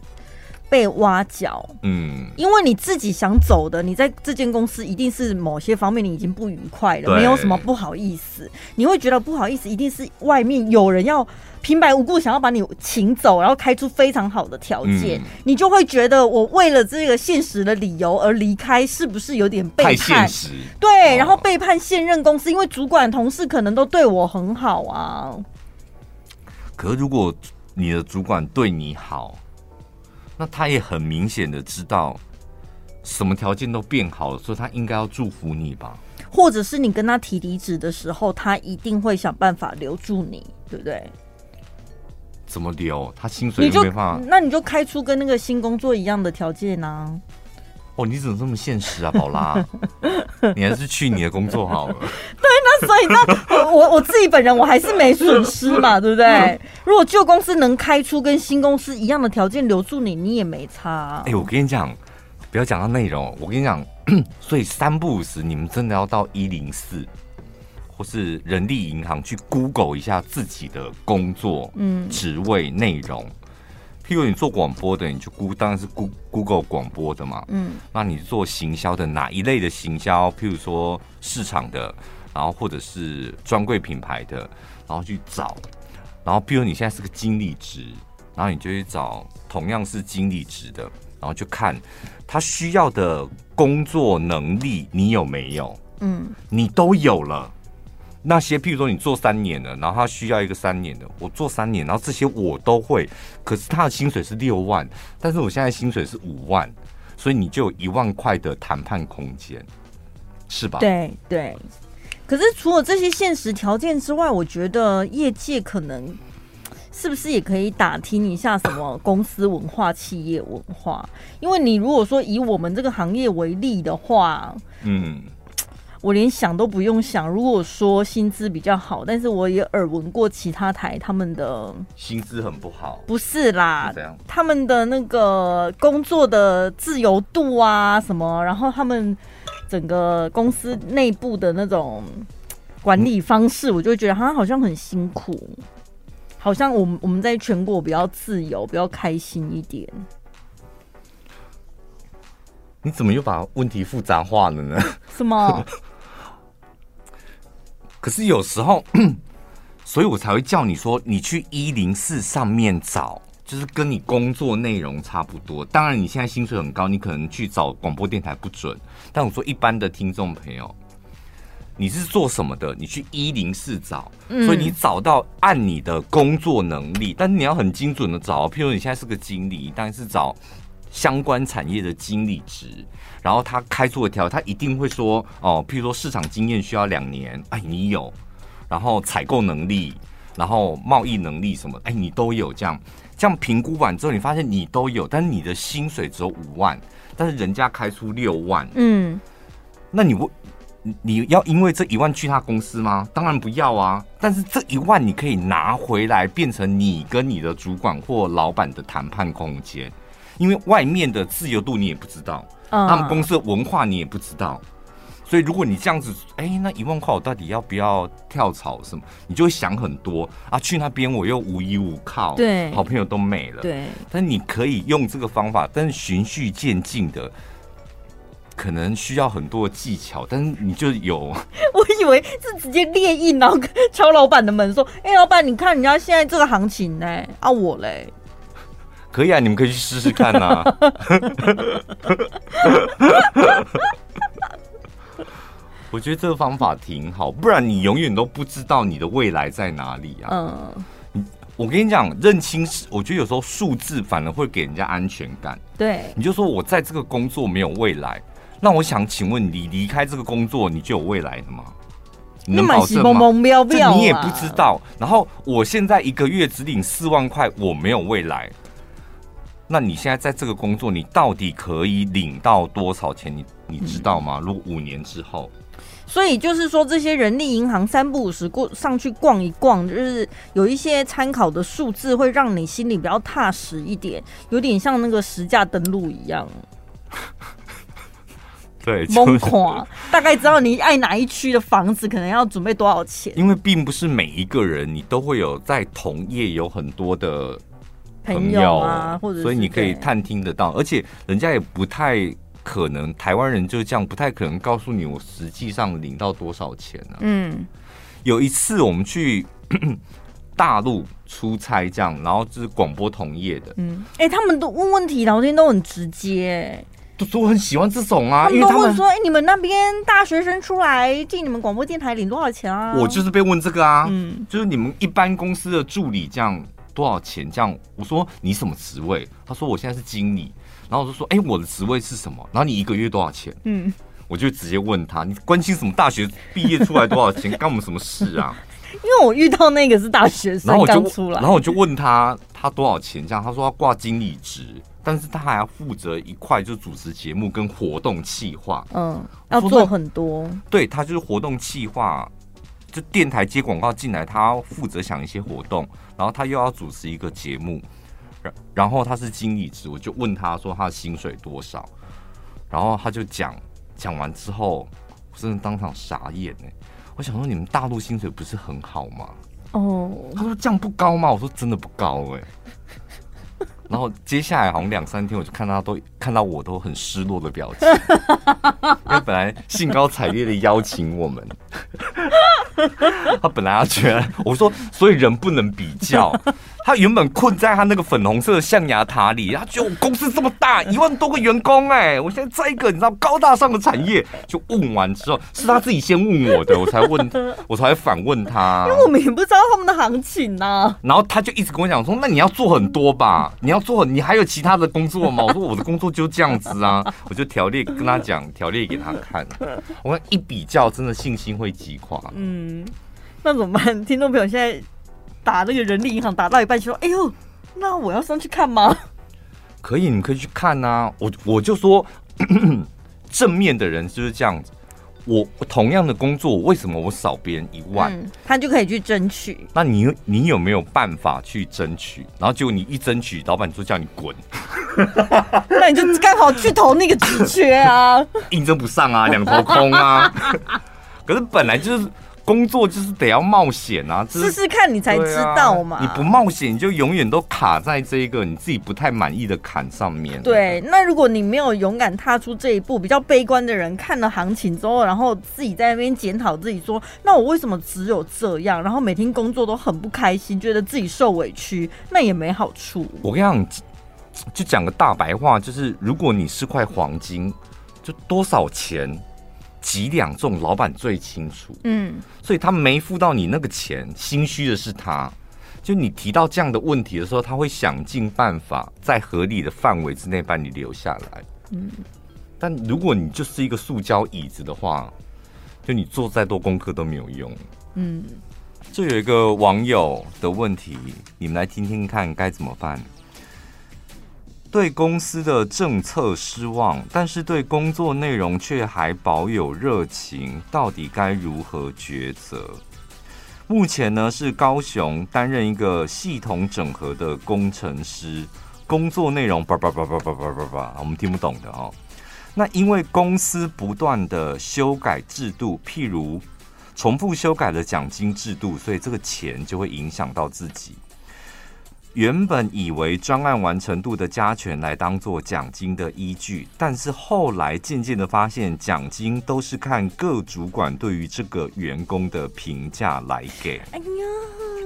被挖角，嗯，因为你自己想走的，你在这间公司一定是某些方面你已经不愉快了，没有什么不好意思，你会觉得不好意思，一定是外面有人要平白无故想要把你请走，然后开出非常好的条件，嗯、你就会觉得我为了这个现实的理由而离开，是不是有点背叛？太现实。对，然后背叛现任公司，因为主管同事可能都对我很好啊。可是如果你的主管对你好，那他也很明显的知道什么条件都变好了，所以他应该要祝福你吧？或者是你跟他提离职的时候，他一定会想办法留住你，对不对？怎么留？他薪水就没办法，那你就开出跟那个新工作一样的条件啊。哦，你怎么这么现实啊，宝拉？你还是去你的工作好了。对，那所以那我我自己本人我还是没损失嘛，对不对？如果旧公司能开出跟新公司一样的条件留住你，你也没差啊。哎、欸，我跟你讲，不要讲到内容。我跟你讲，所以三不五时，你们真的要到一零四或是人力银行去 Google 一下自己的工作、嗯，职位内容。譬如你做广播的，你就 Google 当然是 Google 广播的嘛。嗯，那你做行销的哪一类的行销？譬如说市场的，然后或者是专柜品牌的，然后去找。然后譬如你现在是个经理职，然后你就去找同样是经理职的，然后就看他需要的工作能力你有没有？嗯，你都有了。那些，譬如说你做三年了，然后他需要一个三年的，我做三年，然后这些我都会，可是他的薪水是六万，但是我现在薪水是五万，所以你就有一万块的谈判空间，是吧？对对。可是除了这些现实条件之外，我觉得业界可能是不是也可以打听一下什么公司文化、企业文化？因为你如果说以我们这个行业为例的话，嗯。我连想都不用想。如果说薪资比较好，但是我也耳闻过其他台他们的薪资很不好。不是啦，他们的那个工作的自由度啊什么，然后他们整个公司内部的那种管理方式，我就会觉得他好像很辛苦，好像我们我们在全国比较自由，比较开心一点。你怎么又把问题复杂化了呢？什么？可是有时候，所以我才会叫你说，你去一零四上面找，就是跟你工作内容差不多。当然，你现在薪水很高，你可能去找广播电台不准。但我说一般的听众朋友，你是做什么的？你去一零四找，所以你找到按你的工作能力，但是你要很精准的找。譬如你现在是个经理，当然是找相关产业的经理职。然后他开出的条，他一定会说哦，譬如说市场经验需要两年，哎，你有，然后采购能力，然后贸易能力什么，哎，你都有，这样。这样评估完之后，你发现你都有，但是你的薪水只有五万，但是人家开出六万，嗯，那你会你要因为这一万去他公司吗？当然不要啊，但是这一万你可以拿回来，变成你跟你的主管或老板的谈判空间，因为外面的自由度你也不知道。他们公司的文化你也不知道，所以如果你这样子，哎、欸，那一万块我到底要不要跳槽什么？你就会想很多啊。去那边我又无依无靠，对，好朋友都没了，对。但你可以用这个方法，但是循序渐进的，可能需要很多技巧，但是你就有。我以为是直接列印，然后 敲老板的门说：“哎、欸，老板，你看人家现在这个行情呢，啊，我嘞。”可以啊，你们可以去试试看呐。我觉得这个方法挺好，不然你永远都不知道你的未来在哪里啊。嗯，我跟你讲，认清是，我觉得有时候数字反而会给人家安全感。对，你就说我在这个工作没有未来，那我想请问你，离开这个工作，你就有未来了吗？你能保证吗？这你也不知道。然后我现在一个月只领四万块，我没有未来。那你现在在这个工作，你到底可以领到多少钱？你你知道吗？如果五年之后，所以就是说，这些人力银行三不五时过上去逛一逛，就是有一些参考的数字，会让你心里比较踏实一点，有点像那个实价登录一样。对，疯狂，大概知道你爱哪一区的房子，可能要准备多少钱。因为并不是每一个人，你都会有在同业有很多的。朋友啊，或者所以你可以探听得到，而且人家也不太可能，台湾人就是这样，不太可能告诉你我实际上领到多少钱呢、啊？嗯，有一次我们去 大陆出差，这样，然后就是广播同业的，嗯，哎、欸，他们都问问题，聊天都很直接，都说我很喜欢这种啊，他们都问说，哎、欸，你们那边大学生出来进你们广播电台领多少钱啊？我就是被问这个啊，嗯，就是你们一般公司的助理这样。多少钱？这样我说你什么职位？他说我现在是经理。然后我就说，哎、欸，我的职位是什么？然后你一个月多少钱？嗯，我就直接问他，你关心什么？大学毕业出来多少钱？干我们什么事啊？因为我遇到那个是大学生刚出来，然后我就问他他多少钱？这样他说要挂经理职，但是他还要负责一块，就是主持节目跟活动企划。嗯，要做很多。对，他就是活动企划。就电台接广告进来，他要负责想一些活动，然后他又要主持一个节目，然然后他是经理职，我就问他说他的薪水多少，然后他就讲，讲完之后，我真的当场傻眼呢。我想说你们大陆薪水不是很好吗？哦，他说这样不高吗？我说真的不高哎。然后接下来好像两三天，我就看他都看到我都很失落的表情，因为本来兴高采烈的邀请我们，他本来要觉得我说，所以人不能比较。他原本困在他那个粉红色的象牙塔里，他觉得我公司这么大，一万多个员工，哎，我现在在一个你知道高大上的产业。就问完之后，是他自己先问我的，我才问，我才反问他，因为我们也不知道他们的行情呐。然后他就一直跟我讲说，那你要做很多吧，你要做，你还有其他的工作吗？我说我的工作就这样子啊，我就条列跟他讲，条列给他看。我说一比较，真的信心会击垮。嗯，那怎么办？听众朋友现在。打那个人力银行打到一半就说：“哎呦，那我要上去看吗？”可以，你可以去看啊。我我就说 正面的人就是这样子。我同样的工作，为什么我少别人一万？嗯，他就可以去争取。那你你有没有办法去争取？然后结果你一争取，老板就叫你滚。那你就刚好去投那个职缺啊，应征不上啊，两头空啊。可是本来就是。工作就是得要冒险啊，试试看你才知道嘛。啊、你不冒险，你就永远都卡在这一个你自己不太满意的坎上面。对，那如果你没有勇敢踏出这一步，比较悲观的人看了行情之后，然后自己在那边检讨自己说，那我为什么只有这样？然后每天工作都很不开心，觉得自己受委屈，那也没好处。我跟你讲，就讲个大白话，就是如果你是块黄金，就多少钱？几两重，老板最清楚。嗯，所以他没付到你那个钱，心虚的是他。就你提到这样的问题的时候，他会想尽办法在合理的范围之内把你留下来。嗯，但如果你就是一个塑胶椅子的话，就你做再多功课都没有用。嗯，这有一个网友的问题，你们来听听看该怎么办。对公司的政策失望，但是对工作内容却还保有热情，到底该如何抉择？目前呢是高雄担任一个系统整合的工程师，工作内容叭叭叭叭叭叭叭叭，我们听不懂的哦。那因为公司不断的修改制度，譬如重复修改了奖金制度，所以这个钱就会影响到自己。原本以为专案完成度的加权来当做奖金的依据，但是后来渐渐的发现，奖金都是看各主管对于这个员工的评价来给。哎呀，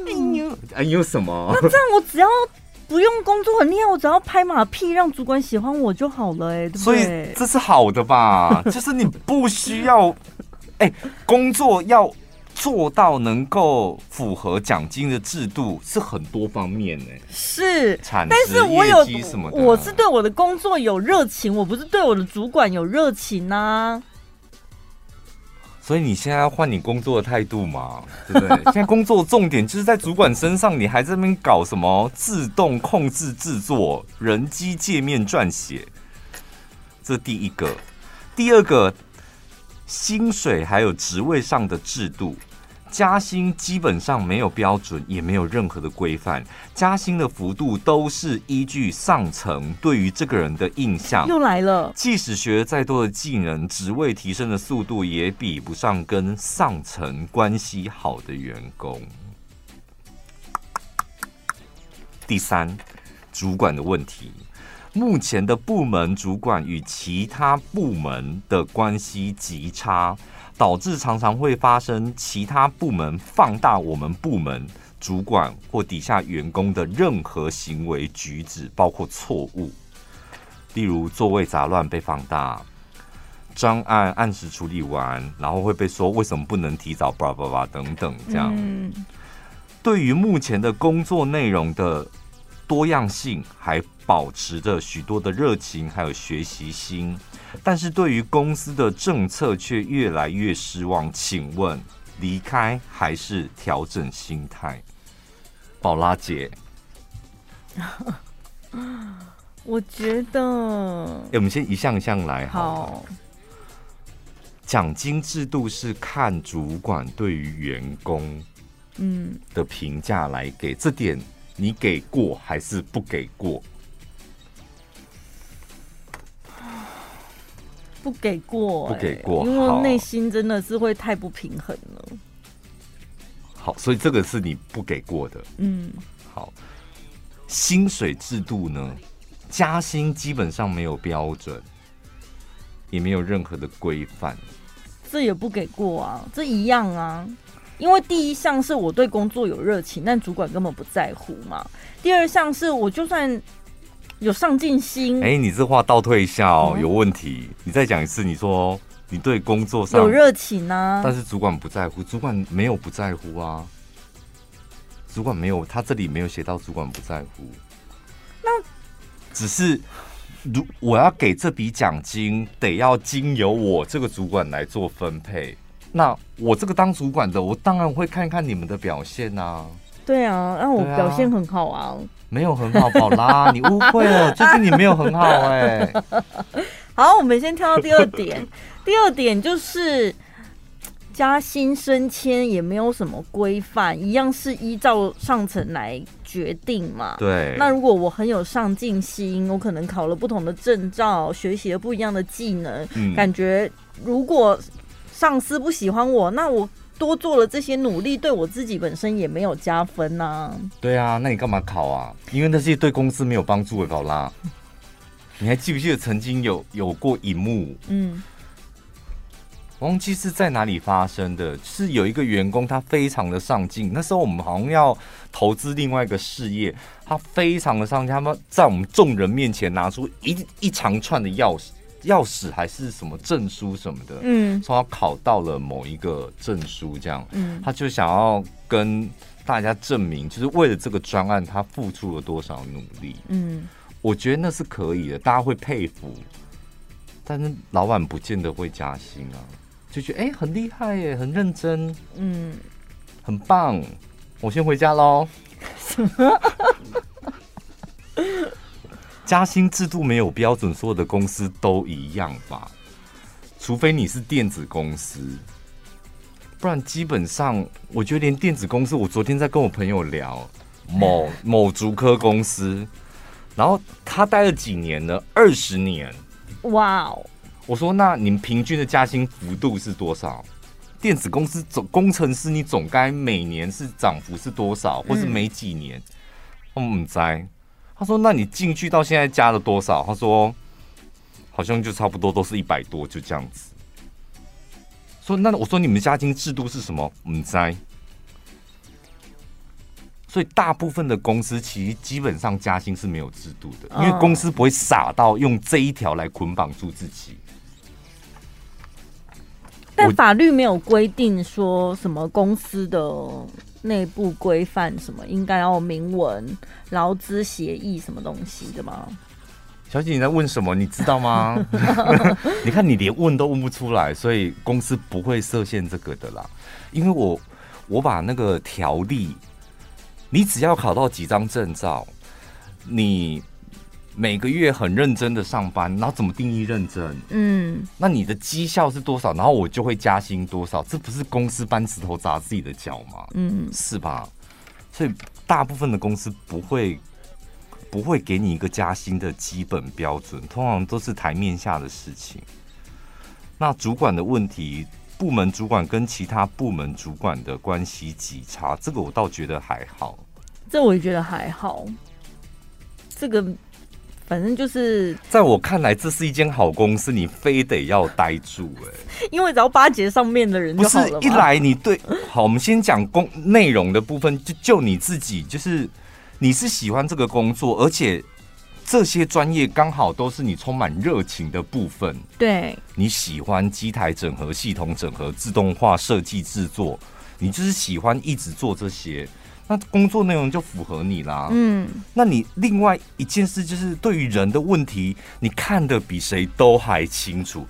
哎呦，哎呦，什么？那这样我只要不用工作很厉害，我只要拍马屁让主管喜欢我就好了，哎，对不对？所以这是好的吧？就是你不需要，哎，工作要。做到能够符合奖金的制度是很多方面呢，是产值，但是我有什么？我是对我的工作有热情，我不是对我的主管有热情啊。所以你现在要换你工作的态度嘛，对不对？现在工作的重点就是在主管身上，你还在那边搞什么自动控制制作、人机界面撰写，这第一个，第二个。薪水还有职位上的制度，加薪基本上没有标准，也没有任何的规范。加薪的幅度都是依据上层对于这个人的印象。又来了，即使学了再多的技能，职位提升的速度也比不上跟上层关系好的员工。第三，主管的问题。目前的部门主管与其他部门的关系极差，导致常常会发生其他部门放大我们部门主管或底下员工的任何行为举止，包括错误，例如座位杂乱被放大，专案按时处理完，然后会被说为什么不能提早，叭叭叭等等这样。嗯。对于目前的工作内容的多样性，还保持着许多的热情，还有学习心，但是对于公司的政策却越来越失望。请问，离开还是调整心态？宝拉姐，我觉得，欸，我们先一项一项来好。好，奖金制度是看主管对于员工嗯的评价来给，这点你给过还是不给过？不给过、欸，不给过，因为内心真的是会太不平衡了。好，所以这个是你不给过的。嗯，好。薪水制度呢？加薪基本上没有标准，也没有任何的规范。这也不给过啊，这一样啊。因为第一项是我对工作有热情，但主管根本不在乎嘛。第二项是我就算。有上进心。哎、欸，你这话倒退一下哦，有问题。你再讲一次，你说你对工作上有热情啊，但是主管不在乎，主管没有不在乎啊。主管没有，他这里没有写到主管不在乎。那只是，如我要给这笔奖金，得要经由我这个主管来做分配。那我这个当主管的，我当然会看看你们的表现啊。对啊，那我表现很好啊。没有很好，宝拉，你误会了，就是你没有很好哎、欸。好，我们先跳到第二点。第二点就是加薪升迁也没有什么规范，一样是依照上层来决定嘛。对。那如果我很有上进心，我可能考了不同的证照，学习了不一样的技能，嗯、感觉如果上司不喜欢我，那我。多做了这些努力，对我自己本身也没有加分呐、啊。对啊，那你干嘛考啊？因为那些对公司没有帮助的，宝拉。你还记不记得曾经有有过一幕？嗯，忘记是在哪里发生的。是有一个员工，他非常的上进。那时候我们好像要投资另外一个事业，他非常的上进。他们在我们众人面前拿出一一长串的钥匙。钥匙还是什么证书什么的，嗯，说他考到了某一个证书，这样，嗯，他就想要跟大家证明，就是为了这个专案，他付出了多少努力，嗯，我觉得那是可以的，大家会佩服，但是老板不见得会加薪啊，就觉得哎、欸、很厉害耶，很认真，嗯，很棒，我先回家喽。加薪制度没有标准，所有的公司都一样吧？除非你是电子公司，不然基本上，我觉得连电子公司，我昨天在跟我朋友聊某某竹科公司，然后他待了几年呢？二十年。哇哦！我说，那你们平均的加薪幅度是多少？电子公司总工程师，你总该每年是涨幅是多少，或是每几年？我们在。他说：“那你进去到现在加了多少？”他说：“好像就差不多都是一百多，就这样子。”说：“那我说你们加薪制度是什么？”唔知。所以大部分的公司其实基本上加薪是没有制度的，因为公司不会傻到用这一条来捆绑住自己。但法律没有规定说什么公司的。内部规范什么应该要明文劳资协议什么东西的吗？小姐，你在问什么？你知道吗？你看你连问都问不出来，所以公司不会设限这个的啦。因为我我把那个条例，你只要考到几张证照，你。每个月很认真的上班，然后怎么定义认真？嗯，那你的绩效是多少？然后我就会加薪多少？这不是公司搬石头砸自己的脚吗？嗯，是吧？所以大部分的公司不会不会给你一个加薪的基本标准，通常都是台面下的事情。那主管的问题，部门主管跟其他部门主管的关系极差，这个我倒觉得还好。这我也觉得还好。这个反正就是，在我看来，这是一间好公司，你非得要待住哎、欸，因为只要巴结上面的人就好了。不是一来你对，好，我们先讲工内容的部分，就就你自己，就是你是喜欢这个工作，而且这些专业刚好都是你充满热情的部分。对，你喜欢机台整合、系统整合、自动化设计制作，你就是喜欢一直做这些。那工作内容就符合你啦。嗯，那你另外一件事就是对于人的问题，你看得比谁都还清楚。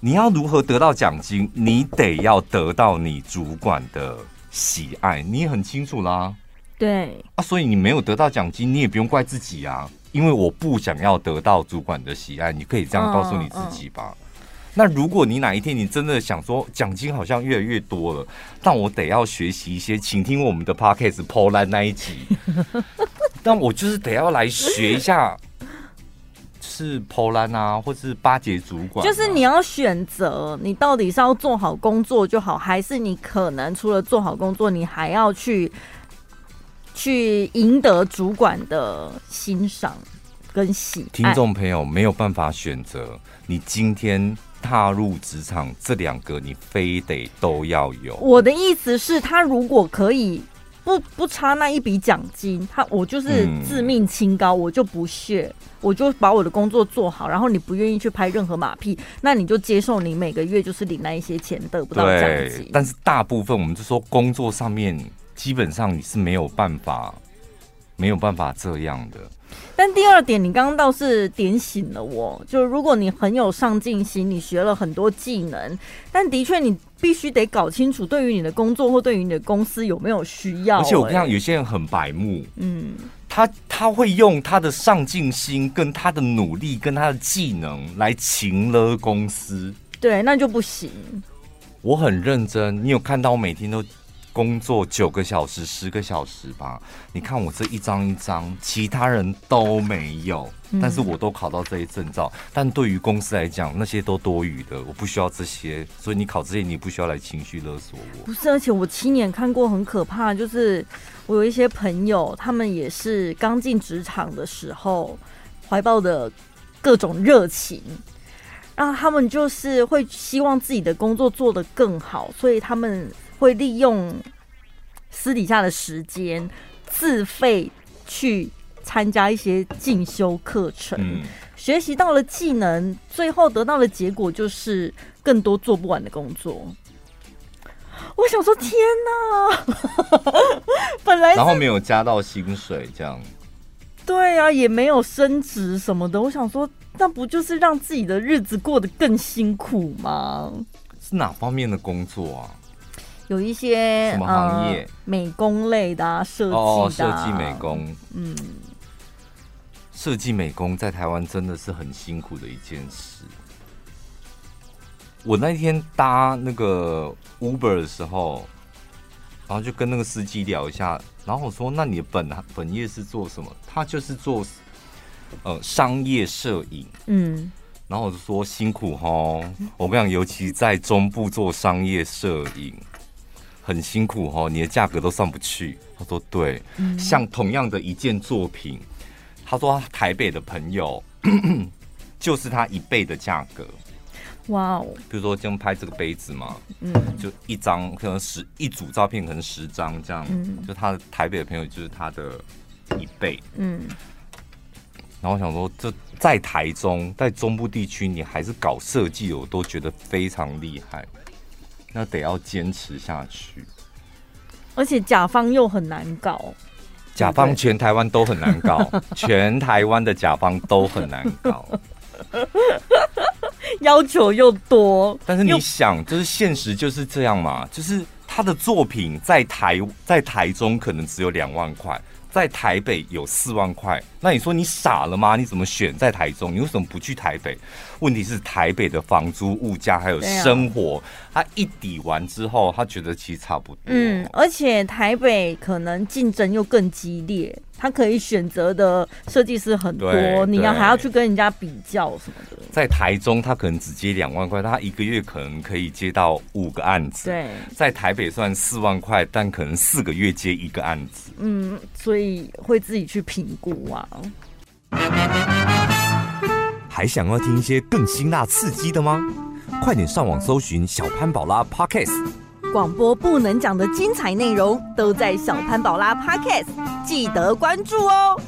你要如何得到奖金？你得要得到你主管的喜爱，你也很清楚啦。对啊，所以你没有得到奖金，你也不用怪自己啊，因为我不想要得到主管的喜爱，你可以这样告诉你自己吧。嗯嗯那如果你哪一天你真的想说奖金好像越来越多了，但我得要学习一些，请听我们的 podcast 破烂那一集。但我就是得要来学一下，是破烂啊，或是巴结主管。就是你要选择，你到底是要做好工作就好，还是你可能除了做好工作，你还要去去赢得主管的欣赏跟喜爱。听众朋友没有办法选择，你今天。踏入职场，这两个你非得都要有。我的意思是，他如果可以不不差那一笔奖金，他我就是自命清高，嗯、我就不屑，我就把我的工作做好。然后你不愿意去拍任何马屁，那你就接受你每个月就是领那一些钱，得不到奖金。但是大部分我们就说工作上面，基本上你是没有办法，没有办法这样的。但第二点，你刚刚倒是点醒了我，就是如果你很有上进心，你学了很多技能，但的确你必须得搞清楚，对于你的工作或对于你的公司有没有需要。而且我跟你讲，有些人很白目，嗯，他他会用他的上进心、跟他的努力、跟他的技能来擒了公司，对，那就不行。我很认真，你有看到我每天都。工作九个小时、十个小时吧。你看我这一张一张，其他人都没有，但是我都考到这些证照。但对于公司来讲，那些都多余的，我不需要这些。所以你考这些，你不需要来情绪勒索我。不是，而且我亲眼看过很可怕，就是我有一些朋友，他们也是刚进职场的时候，怀抱的各种热情，然后他们就是会希望自己的工作做得更好，所以他们。会利用私底下的时间自费去参加一些进修课程，嗯、学习到了技能，最后得到的结果就是更多做不完的工作。我想说，天哪！本来然后没有加到薪水，这样对啊，也没有升职什么的。我想说，那不就是让自己的日子过得更辛苦吗？是哪方面的工作啊？有一些什么行业？呃、美工类的、啊，设计的、啊，哦，设计美工，嗯，设计美工在台湾真的是很辛苦的一件事。我那天搭那个 Uber 的时候，然后就跟那个司机聊一下，然后我说：“那你的本本业是做什么？”他就是做呃商业摄影，嗯，然后我就说：“辛苦齁，我跟你讲，尤其在中部做商业摄影。”很辛苦哦，你的价格都上不去。他说对，嗯、像同样的一件作品，他说他台北的朋友 就是他一倍的价格。哇哦！比如说，这样拍这个杯子嘛，嗯，就一张可能十一组照片，可能十张这样，嗯，就他的台北的朋友就是他的一倍，嗯。然后我想说，这在台中，在中部地区，你还是搞设计，我都觉得非常厉害。那得要坚持下去，而且甲方又很难搞，甲方全台湾都很难搞，全台湾的甲方都很难搞，要求又多。但是你想，就是现实就是这样嘛，就是他的作品在台在台中可能只有两万块。在台北有四万块，那你说你傻了吗？你怎么选在台中？你为什么不去台北？问题是台北的房租、物价还有生活，他一抵完之后，他觉得其实差不多。嗯，而且台北可能竞争又更激烈。他可以选择的设计师很多，你要还要去跟人家比较什么的。在台中，他可能只接两万块，他一个月可能可以接到五个案子。对，在台北算四万块，但可能四个月接一个案子。嗯，所以会自己去评估啊。还想要听一些更辛辣刺激的吗？快点上网搜寻小潘宝拉 Podcast，广播不能讲的精彩内容都在小潘宝拉 Podcast，记得关注哦。